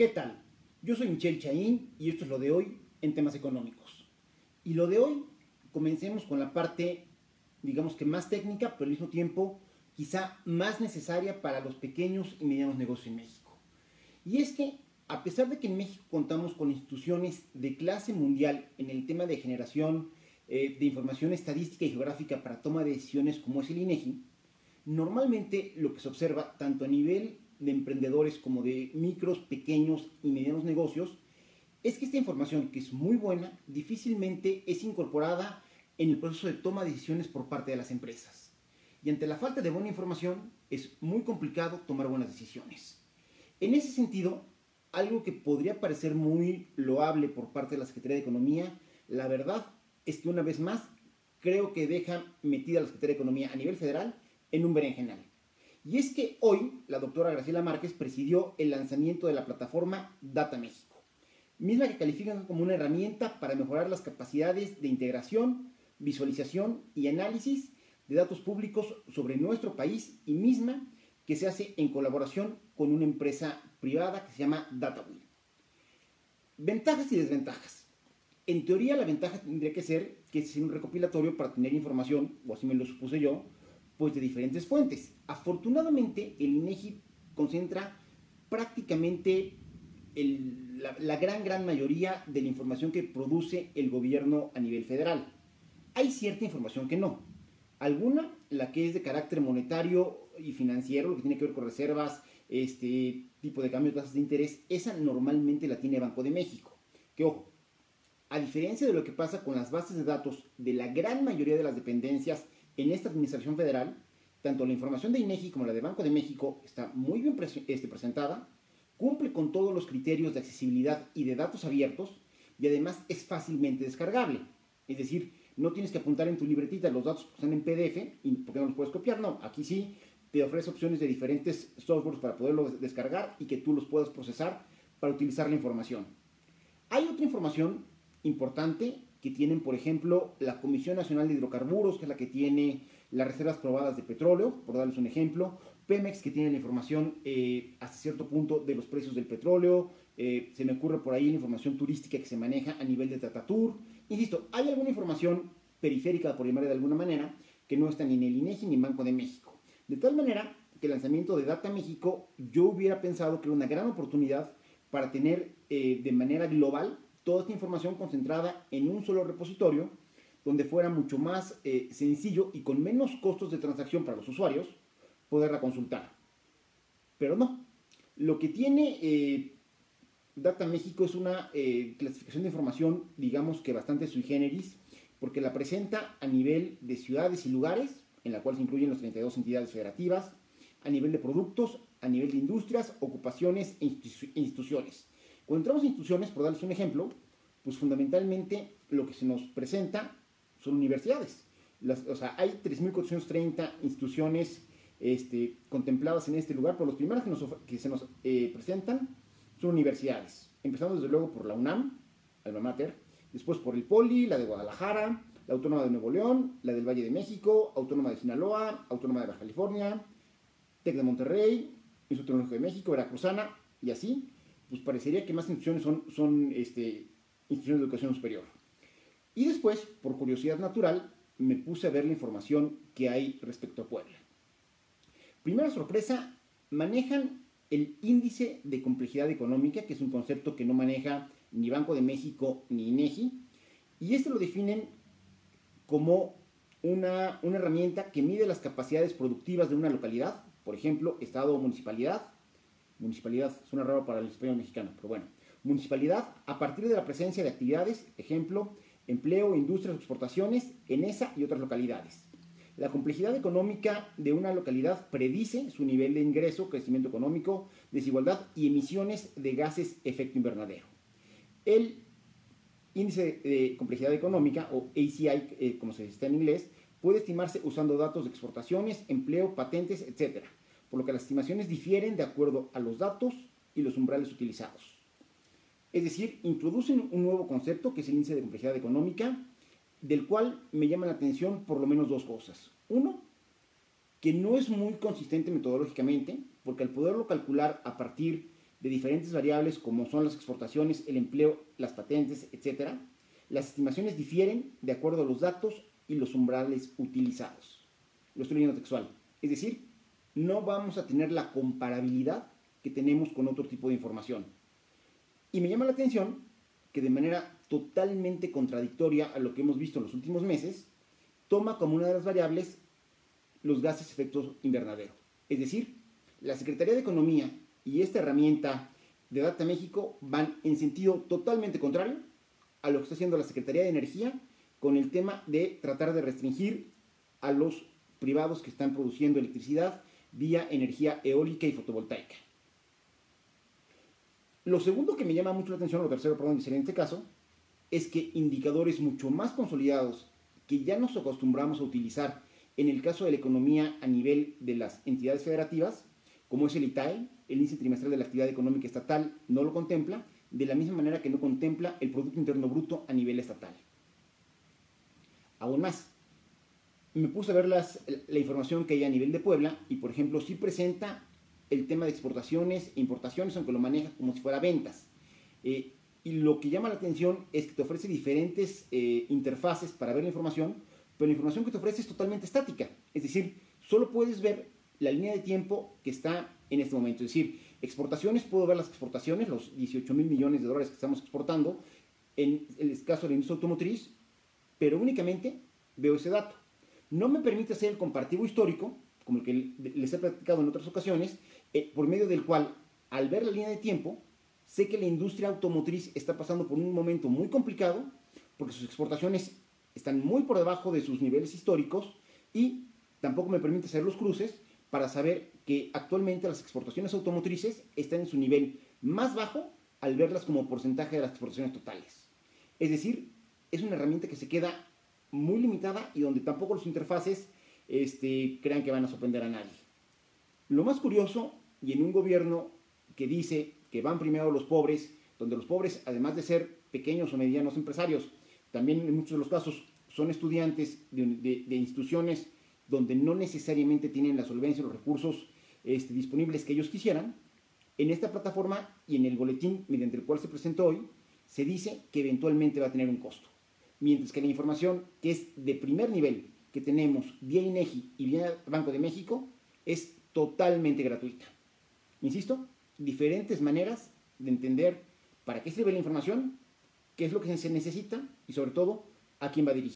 ¿Qué tal? Yo soy Michelle Chaín y esto es lo de hoy en temas económicos. Y lo de hoy, comencemos con la parte, digamos que más técnica, pero al mismo tiempo quizá más necesaria para los pequeños y medianos negocios en México. Y es que, a pesar de que en México contamos con instituciones de clase mundial en el tema de generación eh, de información estadística y geográfica para toma de decisiones como es el INEGI, normalmente lo que se observa tanto a nivel de emprendedores como de micros, pequeños y medianos negocios es que esta información, que es muy buena, difícilmente es incorporada en el proceso de toma de decisiones por parte de las empresas. Y ante la falta de buena información, es muy complicado tomar buenas decisiones. En ese sentido, algo que podría parecer muy loable por parte de la Secretaría de Economía, la verdad es que una vez más creo que deja metida la Secretaría de Economía a nivel federal en un berenjenal. Y es que hoy la doctora Graciela Márquez presidió el lanzamiento de la plataforma Data México, misma que califican como una herramienta para mejorar las capacidades de integración, visualización y análisis de datos públicos sobre nuestro país y misma que se hace en colaboración con una empresa privada que se llama DataWheel. Ventajas y desventajas. En teoría la ventaja tendría que ser que es un recopilatorio para tener información, o así me lo supuse yo, pues de diferentes fuentes. Afortunadamente el INEGI concentra prácticamente la, la gran, gran mayoría de la información que produce el gobierno a nivel federal. Hay cierta información que no. Alguna, la que es de carácter monetario y financiero, lo que tiene que ver con reservas, este tipo de cambios, tasas de interés, esa normalmente la tiene Banco de México. Que ojo, a diferencia de lo que pasa con las bases de datos de la gran mayoría de las dependencias en esta administración federal, tanto la información de INEGI como la de Banco de México está muy bien este, presentada, cumple con todos los criterios de accesibilidad y de datos abiertos y además es fácilmente descargable. Es decir, no tienes que apuntar en tu libretita los datos que están en PDF y porque no los puedes copiar, no, aquí sí te ofrece opciones de diferentes softwares para poderlo descargar y que tú los puedas procesar para utilizar la información. Hay otra información importante que tienen, por ejemplo, la Comisión Nacional de Hidrocarburos, que es la que tiene las reservas probadas de petróleo, por darles un ejemplo, Pemex, que tiene la información eh, hasta cierto punto de los precios del petróleo, eh, se me ocurre por ahí la información turística que se maneja a nivel de Tratatur. Insisto, hay alguna información periférica, por llamarla de alguna manera, que no está ni en el INEGI ni en Banco de México. De tal manera que el lanzamiento de Data México yo hubiera pensado que era una gran oportunidad para tener eh, de manera global toda esta información concentrada en un solo repositorio donde fuera mucho más eh, sencillo y con menos costos de transacción para los usuarios poderla consultar. Pero no. Lo que tiene eh, Data México es una eh, clasificación de información, digamos que bastante sui generis, porque la presenta a nivel de ciudades y lugares, en la cual se incluyen las 32 entidades federativas, a nivel de productos, a nivel de industrias, ocupaciones e instituciones. Cuando entramos a instituciones, por darles un ejemplo, pues fundamentalmente lo que se nos presenta son universidades. o sea, hay 3.430 instituciones este, contempladas en este lugar, pero los primeros que, se nos eh, presentan son universidades. Empezando desde luego por la UNAM, Alma Mater, después por el POLI, la de Guadalajara, la Autónoma de Nuevo León, la del Valle de México, Autónoma de Sinaloa, Autónoma de Baja California, TEC de Monterrey, Instituto Tecnológico de México, Veracruzana, y así, pues parecería que más instituciones son, este, instituciones de educación superior. Y después, por curiosidad natural, me puse a ver la información que hay respecto a Puebla. Primera sorpresa, manejan el índice de complejidad económica, que es un concepto que no maneja ni Banco de México ni INEGI, y este lo definen como una, una herramienta que mide las capacidades productivas de una localidad, por ejemplo, estado o municipalidad. Municipalidad suena raro para el español mexicano, pero bueno. Municipalidad a partir de la presencia de actividades, ejemplo, empleo, industrias, exportaciones en esa y otras localidades. La complejidad económica de una localidad predice su nivel de ingreso, crecimiento económico, desigualdad y emisiones de gases efecto invernadero. El índice de complejidad económica, o ACI, eh, como se dice en inglés, puede estimarse usando datos de exportaciones, empleo, patentes, etc., por lo que las estimaciones difieren de acuerdo a los datos y los umbrales utilizados. Es decir, introducen un nuevo concepto que es el índice de complejidad económica, del cual me llama la atención por lo menos dos cosas. Uno, que no es muy consistente metodológicamente, porque al poderlo calcular a partir de diferentes variables como son las exportaciones, el empleo, las patentes, etc., las estimaciones difieren de acuerdo a los datos y los umbrales utilizados. Lo estoy leyendo textual. Es decir, no vamos a tener la comparabilidad que tenemos con otro tipo de información. Y me llama la atención que de manera totalmente contradictoria a lo que hemos visto en los últimos meses, toma como una de las variables los gases efectos invernadero. Es decir, la Secretaría de Economía y esta herramienta de Data México van en sentido totalmente contrario a lo que está haciendo la Secretaría de Energía con el tema de tratar de restringir a los privados que están produciendo electricidad vía energía eólica y fotovoltaica. Lo segundo que me llama mucho la atención, lo tercero, perdón, en este caso, es que indicadores mucho más consolidados que ya nos acostumbramos a utilizar en el caso de la economía a nivel de las entidades federativas, como es el ITAE, el índice trimestral de la actividad económica estatal, no lo contempla, de la misma manera que no contempla el Producto Interno Bruto a nivel estatal. Aún más, me puse a ver las, la información que hay a nivel de Puebla y, por ejemplo, sí presenta el tema de exportaciones e importaciones, aunque lo maneja como si fuera ventas. Eh, y lo que llama la atención es que te ofrece diferentes eh, interfaces para ver la información, pero la información que te ofrece es totalmente estática. Es decir, solo puedes ver la línea de tiempo que está en este momento. Es decir, exportaciones, puedo ver las exportaciones, los 18 mil millones de dólares que estamos exportando, en el caso de la industria automotriz, pero únicamente veo ese dato. No me permite hacer el comparativo histórico, como el que les he platicado en otras ocasiones, eh, por medio del cual, al ver la línea de tiempo, sé que la industria automotriz está pasando por un momento muy complicado, porque sus exportaciones están muy por debajo de sus niveles históricos y tampoco me permite hacer los cruces para saber que actualmente las exportaciones automotrices están en su nivel más bajo al verlas como porcentaje de las exportaciones totales. Es decir, es una herramienta que se queda muy limitada y donde tampoco los interfaces este, crean que van a sorprender a nadie. Lo más curioso, y en un gobierno que dice que van primero los pobres, donde los pobres, además de ser pequeños o medianos empresarios, también en muchos de los casos son estudiantes de, instituciones donde no necesariamente tienen la solvencia o los recursos este, disponibles que ellos quisieran, en esta plataforma y en el boletín mediante el cual se presentó hoy, se dice que eventualmente va a tener un costo. Mientras que la información que es de primer nivel que tenemos vía INEGI y vía Banco de México es totalmente gratuita. Insisto, diferentes maneras de entender para qué sirve la información, qué es lo que se necesita y sobre todo a quién va dirigido.